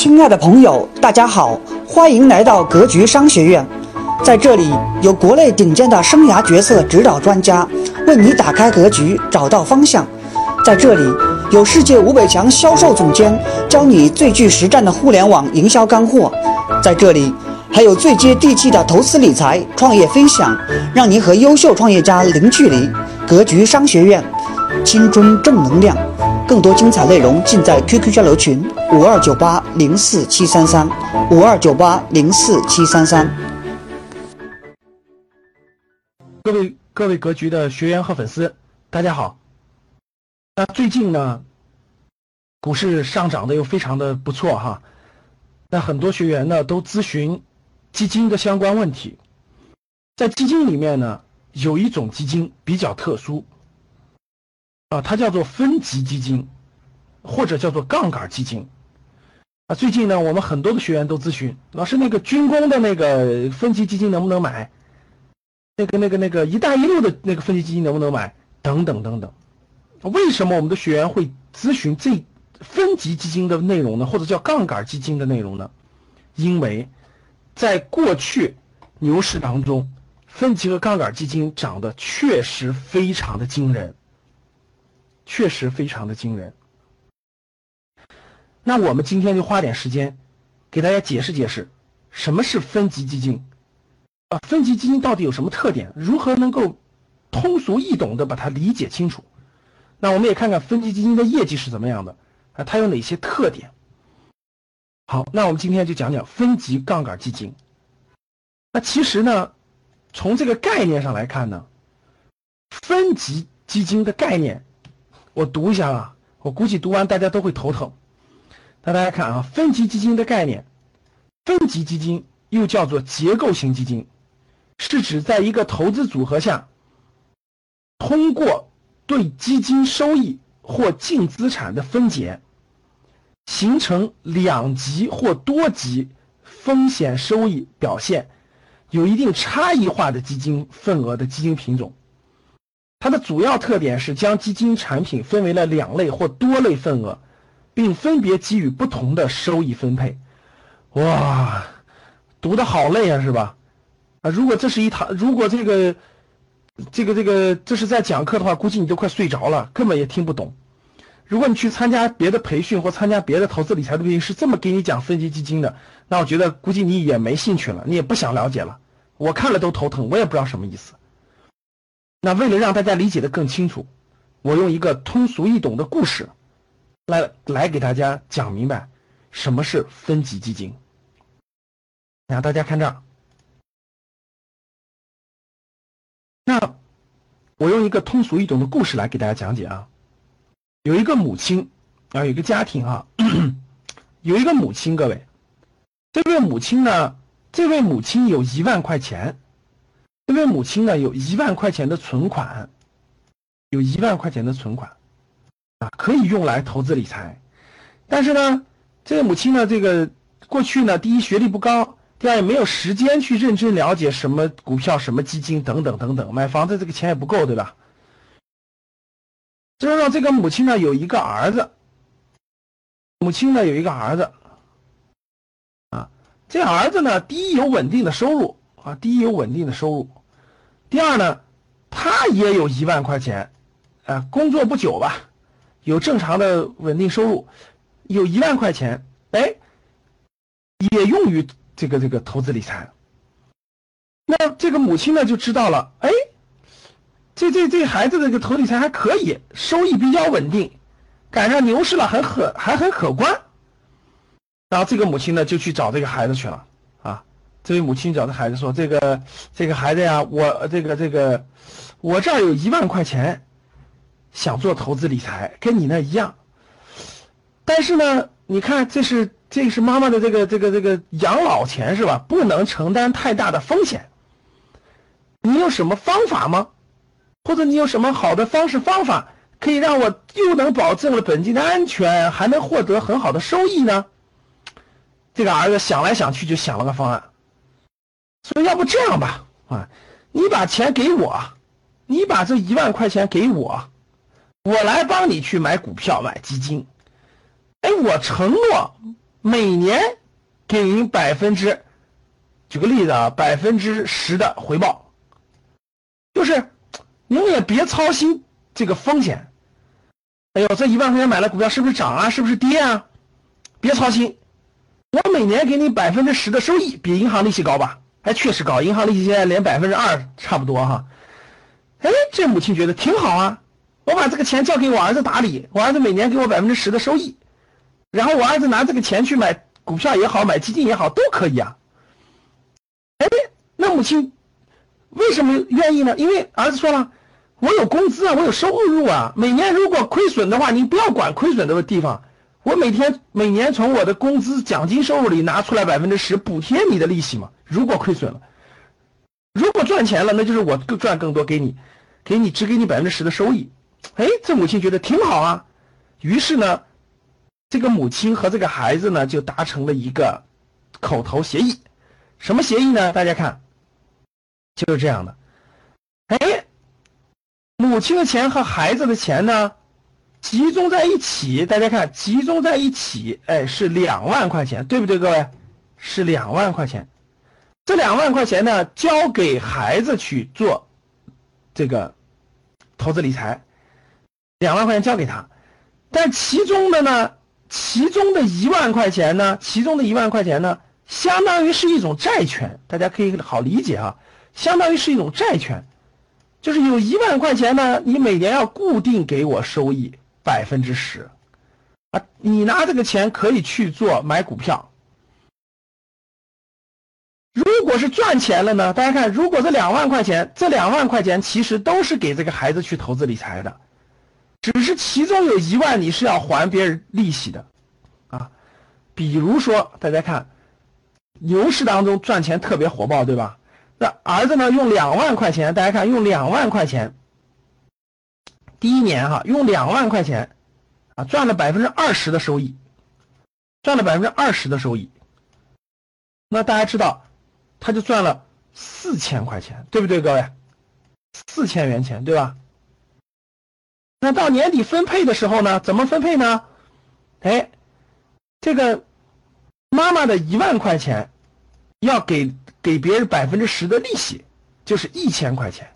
亲爱的朋友，大家好，欢迎来到格局商学院。在这里，有国内顶尖的生涯决策指导专家，为你打开格局，找到方向。在这里，有世界五百强销售总监，教你最具实战的互联网营销干货。在这里，还有最接地气的投资理财、创业分享，让您和优秀创业家零距离。格局商学院，青春正能量。更多精彩内容尽在 QQ 交流群五二九八零四七三三五二九八零四七三三。各位各位格局的学员和粉丝，大家好。那最近呢，股市上涨的又非常的不错哈。那很多学员呢都咨询基金的相关问题。在基金里面呢，有一种基金比较特殊。啊，它叫做分级基金，或者叫做杠杆基金。啊，最近呢，我们很多的学员都咨询老师，那个军工的那个分级基金能不能买？那个、那个、那个“一带一路”的那个分级基金能不能买？等等等等。为什么我们的学员会咨询这分级基金的内容呢？或者叫杠杆基金的内容呢？因为在过去牛市当中，分级和杠杆基金涨得确实非常的惊人。确实非常的惊人。那我们今天就花点时间，给大家解释解释，什么是分级基金？啊，分级基金到底有什么特点？如何能够通俗易懂的把它理解清楚？那我们也看看分级基金的业绩是怎么样的啊？它有哪些特点？好，那我们今天就讲讲分级杠杆基金。那其实呢，从这个概念上来看呢，分级基金的概念。我读一下啊，我估计读完大家都会头疼。那大家看啊，分级基金的概念，分级基金又叫做结构型基金，是指在一个投资组合下，通过对基金收益或净资产的分解，形成两级或多级风险收益表现有一定差异化的基金份额的基金品种。它的主要特点是将基金产品分为了两类或多类份额，并分别给予不同的收益分配。哇，读的好累啊，是吧？啊，如果这是一堂，如果这个，这个这个这是在讲课的话，估计你都快睡着了，根本也听不懂。如果你去参加别的培训或参加别的投资理财的培训，是这么给你讲分级基金的，那我觉得估计你也没兴趣了，你也不想了解了。我看了都头疼，我也不知道什么意思。那为了让大家理解的更清楚，我用一个通俗易懂的故事，来来给大家讲明白什么是分级基金。让大家看这儿，那我用一个通俗易懂的故事来给大家讲解啊。有一个母亲啊，有一个家庭啊，有一个母亲，各位，这位母亲呢，这位母亲有一万块钱。这位母亲呢，有一万块钱的存款，有一万块钱的存款，啊，可以用来投资理财。但是呢，这位母亲呢，这个过去呢，第一学历不高，第二也没有时间去认真了解什么股票、什么基金等等等等。买房子这个钱也不够，对吧？就让这个母亲呢有一个儿子，母亲呢有一个儿子，啊，这儿子呢，第一有稳定的收入啊，第一有稳定的收入。第二呢，他也有一万块钱，啊，工作不久吧，有正常的稳定收入，有一万块钱，哎，也用于这个这个投资理财。那这个母亲呢就知道了，哎，这这这孩子这个投理财还可以，收益比较稳定，赶上牛市了，很可还很可观。然后这个母亲呢就去找这个孩子去了。这位母亲找的孩子说：“这个这个孩子呀，我这个这个，我这儿有一万块钱，想做投资理财，跟你那一样。但是呢，你看这是这是妈妈的这个这个这个养老钱是吧？不能承担太大的风险。你有什么方法吗？或者你有什么好的方式方法，可以让我又能保证了本金的安全，还能获得很好的收益呢？”这个儿子想来想去，就想了个方案。说要不这样吧，啊，你把钱给我，你把这一万块钱给我，我来帮你去买股票、买基金。哎，我承诺每年给您百分之，举个例子啊，百分之十的回报，就是您也别操心这个风险。哎呦，这一万块钱买了股票是不是涨啊？是不是跌啊？别操心，我每年给你百分之十的收益，比银行利息高吧？哎确实高，银行利息现在连百分之二差不多哈。哎，这母亲觉得挺好啊，我把这个钱交给我儿子打理，我儿子每年给我百分之十的收益，然后我儿子拿这个钱去买股票也好，买基金也好，都可以啊。哎，那母亲为什么愿意呢？因为儿子说了，我有工资啊，我有收入啊，每年如果亏损的话，你不要管亏损的地方，我每天每年从我的工资奖金收入里拿出来百分之十补贴你的利息嘛。如果亏损了。如果赚钱了，那就是我更赚更多给你，给你只给你百分之十的收益。哎，这母亲觉得挺好啊。于是呢，这个母亲和这个孩子呢就达成了一个口头协议。什么协议呢？大家看，就是这样的。哎，母亲的钱和孩子的钱呢集中在一起。大家看，集中在一起，哎，是两万块钱，对不对，各位？是两万块钱。这两万块钱呢，交给孩子去做这个投资理财，两万块钱交给他，但其中的呢，其中的一万块钱呢，其中的一万块钱呢，相当于是一种债权，大家可以好理解啊，相当于是一种债权，就是有一万块钱呢，你每年要固定给我收益百分之十，啊，你拿这个钱可以去做买股票。如果是赚钱了呢？大家看，如果这两万块钱，这两万块钱其实都是给这个孩子去投资理财的，只是其中有一万你是要还别人利息的，啊，比如说大家看，牛市当中赚钱特别火爆，对吧？那儿子呢，用两万块钱，大家看，用两万块钱，第一年哈，用两万块钱，啊，赚了百分之二十的收益，赚了百分之二十的收益，那大家知道。他就赚了四千块钱，对不对，各位？四千元钱，对吧？那到年底分配的时候呢？怎么分配呢？哎，这个妈妈的一万块钱要给给别人百分之十的利息，就是一千块钱。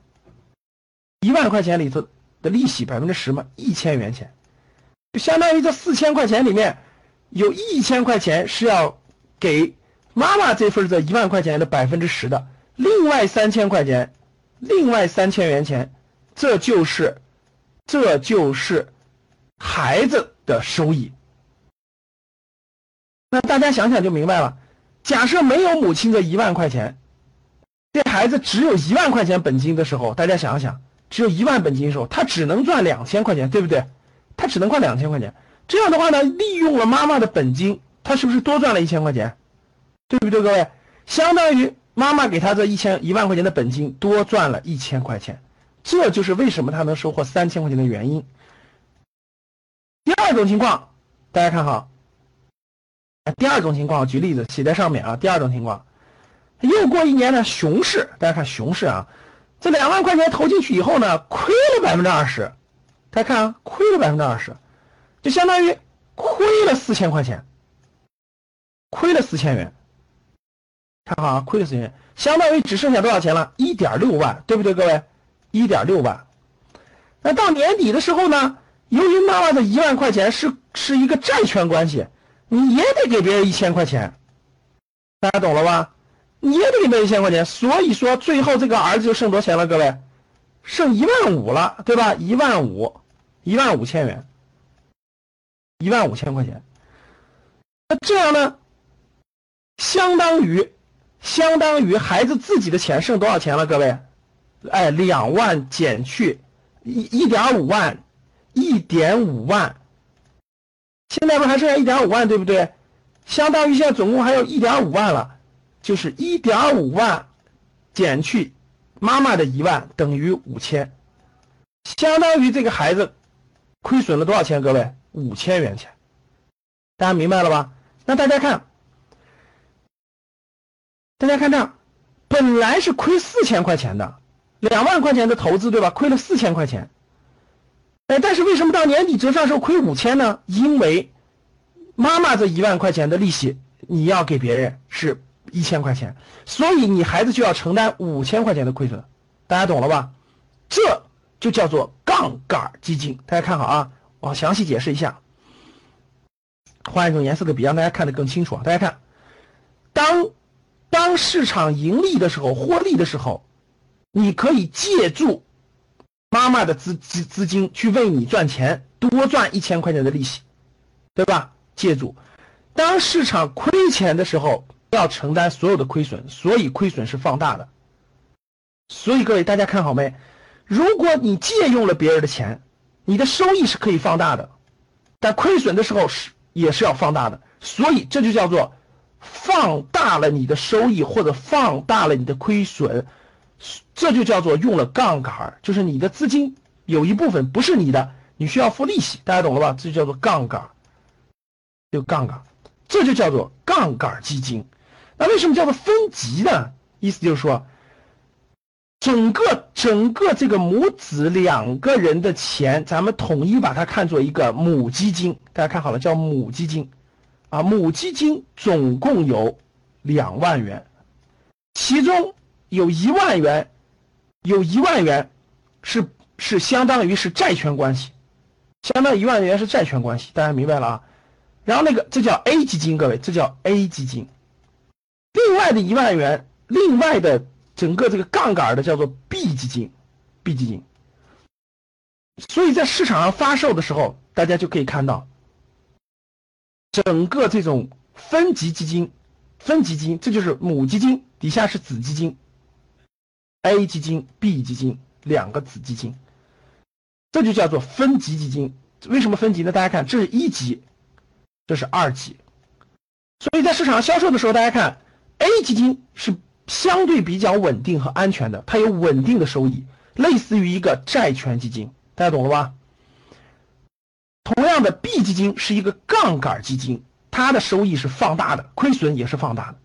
一万块钱里头的利息百分之十嘛，一千元钱，就相当于这四千块钱里面有一千块钱是要给。妈妈这份这一万块钱的百分之十的，另外三千块钱，另外三千元钱，这就是，这就是孩子的收益。那大家想想就明白了。假设没有母亲的一万块钱，这孩子只有一万块钱本金的时候，大家想想，只有一万本金的时候，他只能赚两千块钱，对不对？他只能赚两千块钱。这样的话呢，利用了妈妈的本金，他是不是多赚了一千块钱？对不对，各位？相当于妈妈给他这一千一万块钱的本金多赚了一千块钱，这就是为什么他能收获三千块钱的原因。第二种情况，大家看哈，第二种情况，举例子写在上面啊。第二种情况，又过一年呢，熊市，大家看熊市啊，这两万块钱投进去以后呢，亏了百分之二十，大家看啊，亏了百分之二十，就相当于亏了四千块钱，亏了四千元。看好啊，亏了四千元，相当于只剩下多少钱了？一点六万，对不对，各位？一点六万。那到年底的时候呢？由于妈妈的一万块钱是是一个债权关系，你也得给别人一千块钱，大家懂了吧？你也得给别人一千块钱，所以说最后这个儿子就剩多少钱了？各位，剩一万五了，对吧？一万五，一万五千元，一万五千块钱。那这样呢？相当于。相当于孩子自己的钱剩多少钱了？各位，哎，两万减去一一点五万，一点五万，现在不还剩下一点五万，对不对？相当于现在总共还有一点五万了，就是一点五万减去妈妈的一万等于五千，相当于这个孩子亏损了多少钱？各位，五千元钱，大家明白了吧？那大家看。大家看这，本来是亏四千块钱的，两万块钱的投资，对吧？亏了四千块钱。哎，但是为什么到年底折算时候亏五千呢？因为妈妈这一万块钱的利息你要给别人是一千块钱，所以你孩子就要承担五千块钱的亏损，大家懂了吧？这就叫做杠杆基金。大家看好啊，我详细解释一下，换一种颜色的笔让大家看得更清楚啊。大家看，当当市场盈利的时候，获利的时候，你可以借助妈妈的资资资金去为你赚钱，多赚一千块钱的利息，对吧？借助，当市场亏钱的时候，要承担所有的亏损，所以亏损是放大的。所以各位大家看好没？如果你借用了别人的钱，你的收益是可以放大的，但亏损的时候是也是要放大的。所以这就叫做放大了你的收益或者放大了你的亏损，这就叫做用了杠杆，就是你的资金有一部分不是你的，你需要付利息，大家懂了吧？这就叫做杠杆。有杠杆，这就叫做杠杆基金。那为什么叫做分级呢？意思就是说，整个整个这个母子两个人的钱，咱们统一把它看作一个母基金。大家看好了，叫母基金啊。母基金总共有两万元，其中有一万元，有一万元是是相当于是债权关系，相当于一万元是债权关系，大家明白了啊？然后那个，这叫 A 基金，各位，这叫 A 基金。另外的一万元，另外的整个这个杠杆的叫做 B 基金，B 基金。所以在市场上发售的时候，大家就可以看到，整个这种分级基金，分级基金，这就是母基金，底下是子基金，A 基金、B 基金两个子基金，这就叫做分级基金。为什么分级呢？大家看，这是一级。这是二级，所以在市场销售的时候，大家看 A 基金是相对比较稳定和安全的，它有稳定的收益，类似于一个债权基金，大家懂了吧？同样的，B 基金是一个杠杆基金，它的收益是放大的，亏损也是放大的。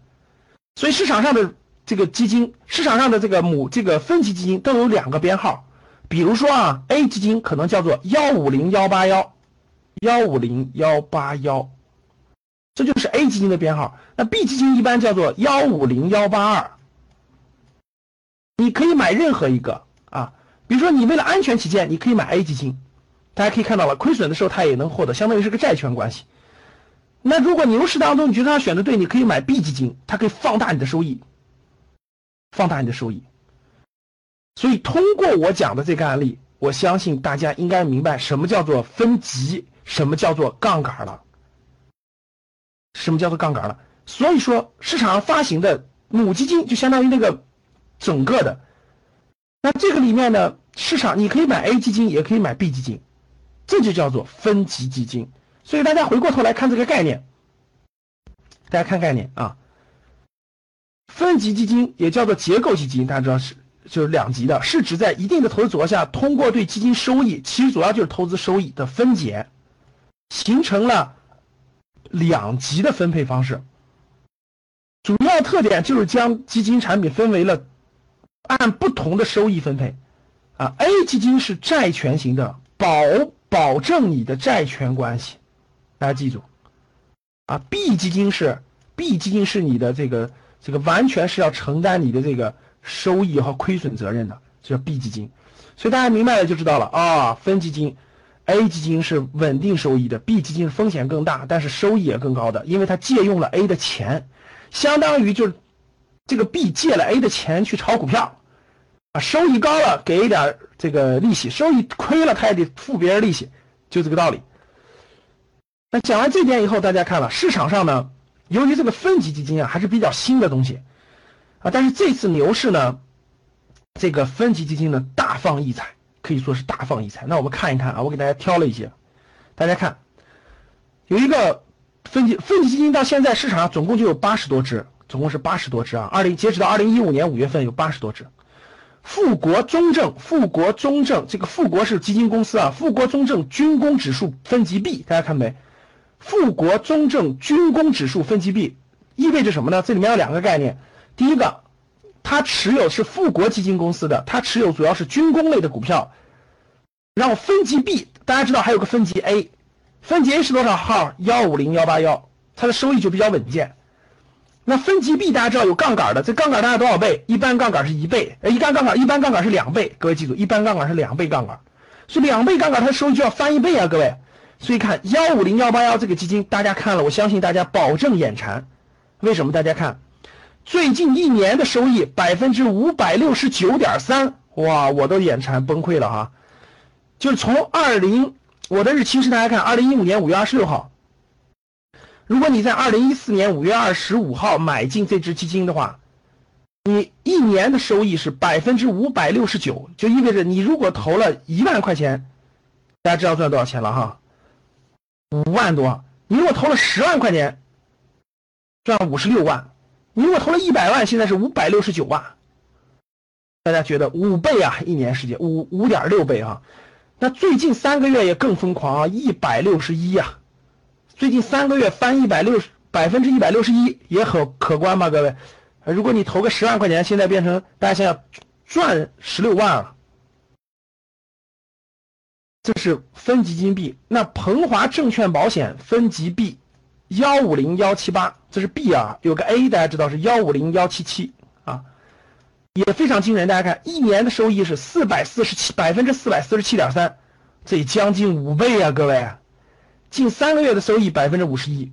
所以市场上的这个基金，市场上的这个母这个分级基金都有两个编号，比如说啊，A 基金可能叫做幺五零幺八幺。幺五零幺八幺，这就是 A 基金的编号。那 B 基金一般叫做幺五零幺八二。你可以买任何一个啊，比如说你为了安全起见，你可以买 A 基金。大家可以看到了，亏损的时候它也能获得，相当于是个债权关系。那如果牛市当中你觉得它选的对，你可以买 B 基金，它可以放大你的收益，放大你的收益。所以通过我讲的这个案例，我相信大家应该明白什么叫做分级。什么叫做杠杆了？什么叫做杠杆了？所以说，市场上发行的母基金就相当于那个整个的。那这个里面呢，市场你可以买 A 基金，也可以买 B 基金，这就叫做分级基金。所以大家回过头来看这个概念，大家看概念啊，分级基金也叫做结构基金，大家知道是就是两级的，是指在一定的投资组合下，通过对基金收益，其实主要就是投资收益的分解。形成了两级的分配方式，主要特点就是将基金产品分为了按不同的收益分配。啊，A 基金是债权型的，保保证你的债权关系，大家记住。啊，B 基金是 B 基金是你的这个这个完全是要承担你的这个收益和亏损责任的，这叫 B 基金。所以大家明白了就知道了啊，分基金。A 基金是稳定收益的，B 基金风险更大，但是收益也更高的，因为它借用了 A 的钱，相当于就是这个 B 借了 A 的钱去炒股票，啊，收益高了给一点这个利息，收益亏了他也得付别人利息，就这个道理。那讲完这点以后，大家看了市场上呢，由于这个分级基金啊还是比较新的东西，啊，但是这次牛市呢，这个分级基金呢大放异彩。可以说是大放异彩。那我们看一看啊，我给大家挑了一些，大家看，有一个分级分级基金，到现在市场上总共就有八十多只，总共是八十多只啊。二零截止到二零一五年五月份有八十多只。富国中证，富国中证，这个富国是基金公司啊。富国中证军工指数分级 B，大家看没？富国中证军工指数分级 B 意味着什么呢？这里面有两个概念，第一个。他持有是富国基金公司的，他持有主要是军工类的股票。然后分级 B，大家知道还有个分级 A，分级 A 是多少号？幺五零幺八幺，它的收益就比较稳健。那分级 B 大家知道有杠杆的，这杠杆大概多少倍？一般杠杆是一倍，呃，一般杠杆一般杠杆是两倍。各位记住，一般杠杆是两倍杠杆，所以两倍杠杆它的收益就要翻一倍啊，各位。所以看幺五零幺八幺这个基金，大家看了，我相信大家保证眼馋。为什么？大家看，最近一年的收益百分之五百六十九点三，哇，我都眼馋崩溃了哈。就是从二零，我的日期是大家看二零一五年五月二十六号。如果你在二零一四年五月二十五号买进这只基金的话，你一年的收益是百分之五百六十九，就意味着你如果投了一万块钱，大家知道赚多少钱了哈？五万多。你如果投了十万块钱，赚五十六万。你如果投了一百万，现在是五百六十九万。大家觉得五倍啊？一年时间五五点六倍啊？那最近三个月也更疯狂啊，一百六十一呀。最近三个月翻一百六十百分之一百六十一也很可观吧，各位？如果你投个十万块钱，现在变成大家想想赚十六万了，这是分级金币。那鹏华证券保险分级币幺五零幺七八，这是 B 啊，有个 A 大家知道是幺五零幺七七啊，也非常惊人。大家看一年的收益是四百四十七百分之四百四十七点三，这将近五倍啊，各位。近三个月的收益百分之五十一，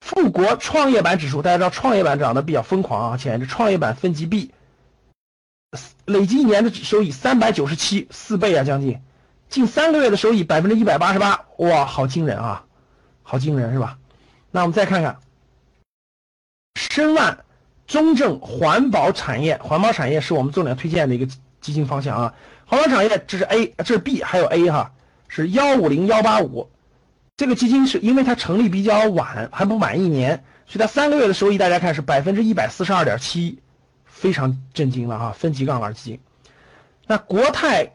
富国创业板指数，大家知道创业板涨得比较疯狂啊，前一阵创业板分级 B，累计一年的收益三百九十七，四倍啊，将近，近三个月的收益百分之一百八十八，哇，好惊人啊，好惊人是吧？那我们再看看申万中证环保产业，环保产业是我们重点推荐的一个基金方向啊，环保产业这是 A，这是 B，还有 A 哈，是幺五零幺八五。这个基金是因为它成立比较晚，还不满一年，所以它三个月的收益大家看是百分之一百四十二点七，非常震惊了哈！分级杠杆基金。那国泰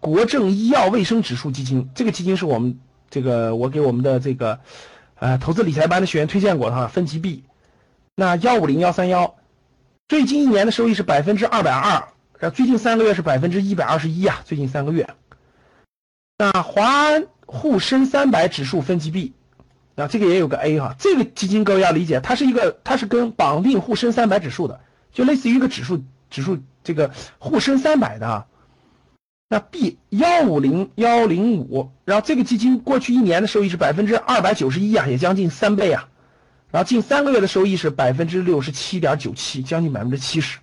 国政医药卫生指数基金，这个基金是我们这个我给我们的这个呃投资理财班的学员推荐过哈，分级 B。那幺五零幺三幺，最近一年的收益是百分之二百二，然后最近三个月是百分之一百二十一啊，最近三个月。那华安。沪深三百指数分级 B，啊，这个也有个 A 哈，这个基金各位要理解，它是一个，它是跟绑定沪深三百指数的，就类似于一个指数，指数这个沪深三百的啊。那 B 幺五零幺零五，然后这个基金过去一年的收益是百分之二百九十一啊，也将近三倍啊，然后近三个月的收益是百分之六十七点九七，将近百分之七十。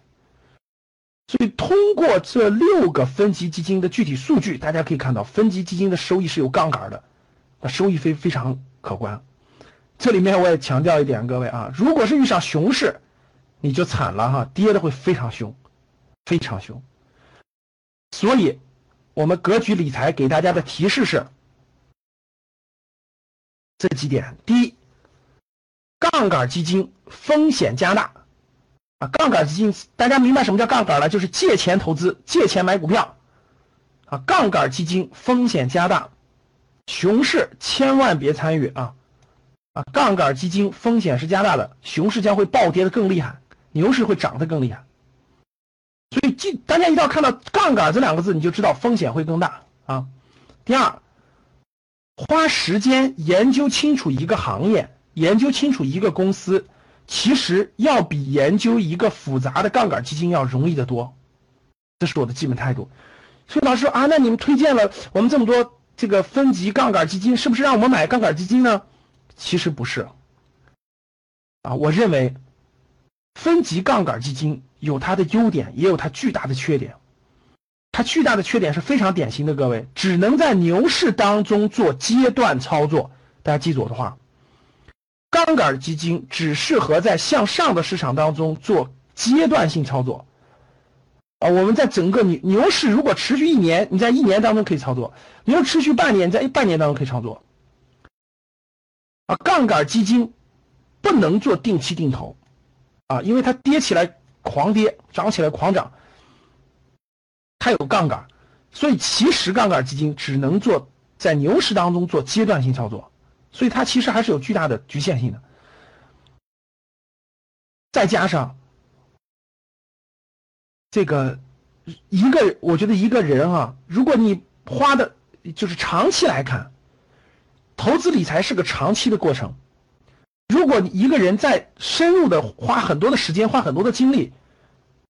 所以通过这六个分级基金的具体数据，大家可以看到，分级基金的收益是有杠杆的，那收益非非常可观。这里面我也强调一点，各位啊，如果是遇上熊市，你就惨了哈，跌的会非常凶，非常凶。所以，我们格局理财给大家的提示是这几点：第一，杠杆基金风险加大。啊杠杆基金，大家明白什么叫杠杆了？就是借钱投资，借钱买股票。啊，杠杆基金风险加大，熊市千万别参与啊！啊，杠杆基金风险是加大的，熊市将会暴跌的更厉害，牛市会涨得更厉害。所以记，大家一定要看到杠杆这两个字，你就知道风险会更大啊。第二，花时间研究清楚一个行业，研究清楚一个公司。其实要比研究一个复杂的杠杆基金要容易得多，这是我的基本态度。所以老师啊，那你们推荐了我们这么多这个分级杠杆基金，是不是让我们买杠杆基金呢？其实不是。啊，我认为分级杠杆基金有它的优点，也有它巨大的缺点。它巨大的缺点是非常典型的，各位只能在牛市当中做阶段操作。大家记住我的话。杠杆基金只适合在向上的市场当中做阶段性操作，啊，我们在整个牛牛市如果持续一年，你在一年当中可以操作；你要持续半年，在半年当中可以操作。啊，杠杆基金不能做定期定投，啊，因为它跌起来狂跌，涨起来狂涨，它有杠杆，所以其实杠杆基金只能做在牛市当中做阶段性操作。所以它其实还是有巨大的局限性的，再加上这个一个，我觉得一个人啊，如果你花的就是长期来看，投资理财是个长期的过程。如果一个人在深入的花很多的时间、花很多的精力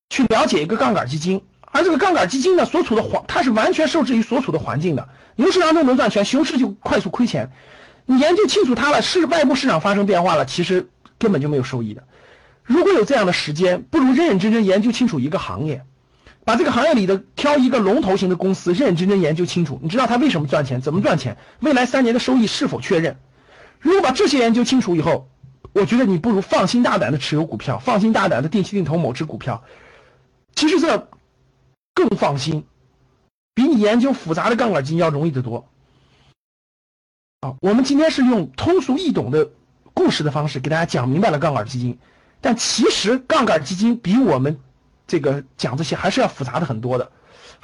去了解一个杠杆基金，而这个杠杆基金呢所处的环，它是完全受制于所处的环境的。牛市当中能赚钱，熊市就快速亏钱。你研究清楚它了，是外部市场发生变化了，其实根本就没有收益的。如果有这样的时间，不如认认真真研究清楚一个行业，把这个行业里的挑一个龙头型的公司，认认真真研究清楚。你知道它为什么赚钱，怎么赚钱，未来三年的收益是否确认？如果把这些研究清楚以后，我觉得你不如放心大胆的持有股票，放心大胆的定期定投某只股票。其实这更放心，比你研究复杂的杠杆基金要容易得多。啊，我们今天是用通俗易懂的故事的方式给大家讲明白了杠杆基金，但其实杠杆基金比我们这个讲这些还是要复杂的很多的，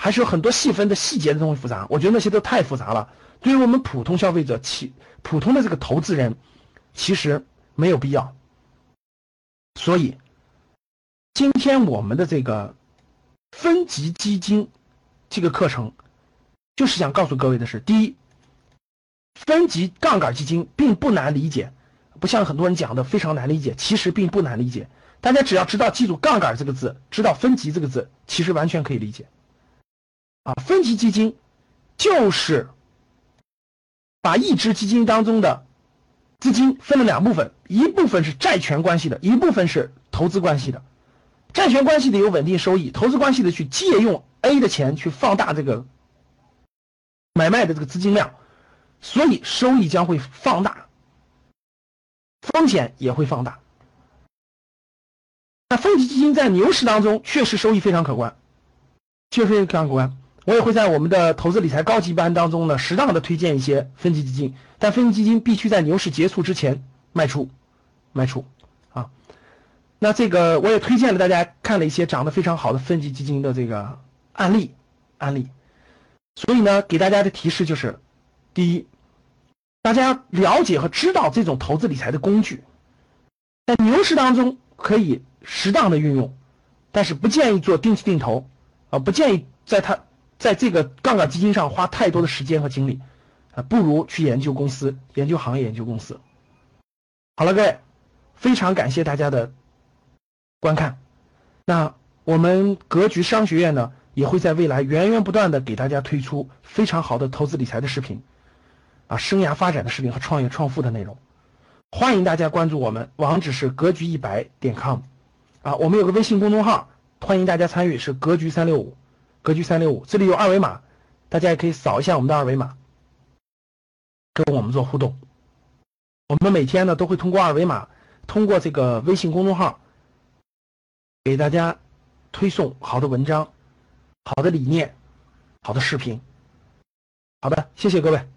还是有很多细分的细节的东西复杂。我觉得那些都太复杂了。对于我们普通消费者，其普通的这个投资人，其实没有必要。所以，今天我们的这个分级基金这个课程，就是想告诉各位的是：第一，分级杠杆基金并不难理解，不像很多人讲的非常难理解，其实并不难理解。大家只要知道记住“杠杆”这个字，知道“分级”这个字，其实完全可以理解。啊，分级基金就是。把一只基金当中的资金分了两部分，一部分是债权关系的，一部分是投资关系的。债权关系的有稳定收益，投资关系的去借用 A 的钱去放大这个买卖的这个资金量，所以收益将会放大，风险也会放大。那分级基金在牛市当中确实收益非常可观，确实非常可观。我也会在我们的投资理财高级班当中呢，适当的推荐一些分级基金，但分级基金必须在牛市结束之前卖出，卖出啊。那这个我也推荐了大家看了一些涨得非常好的分级基金的这个案例，案例。所以呢，给大家的提示就是：第一，大家了解和知道这种投资理财的工具，在牛市当中可以适当的运用，但是不建议做定期定投啊，不建议在它。在这个杠杆基金上花太多的时间和精力，啊，不如去研究公司、研究行业、研究公司。好了，各位，非常感谢大家的观看。那我们格局商学院呢，也会在未来源源不断的给大家推出非常好的投资理财的视频，啊，生涯发展的视频和创业创富的内容。欢迎大家关注我们，网址是格局一百点 com，啊，我们有个微信公众号，欢迎大家参与，是格局三六五。格局三六五，这里有二维码，大家也可以扫一下我们的二维码，跟我们做互动。我们每天呢都会通过二维码，通过这个微信公众号，给大家推送好的文章、好的理念、好的视频。好的，谢谢各位。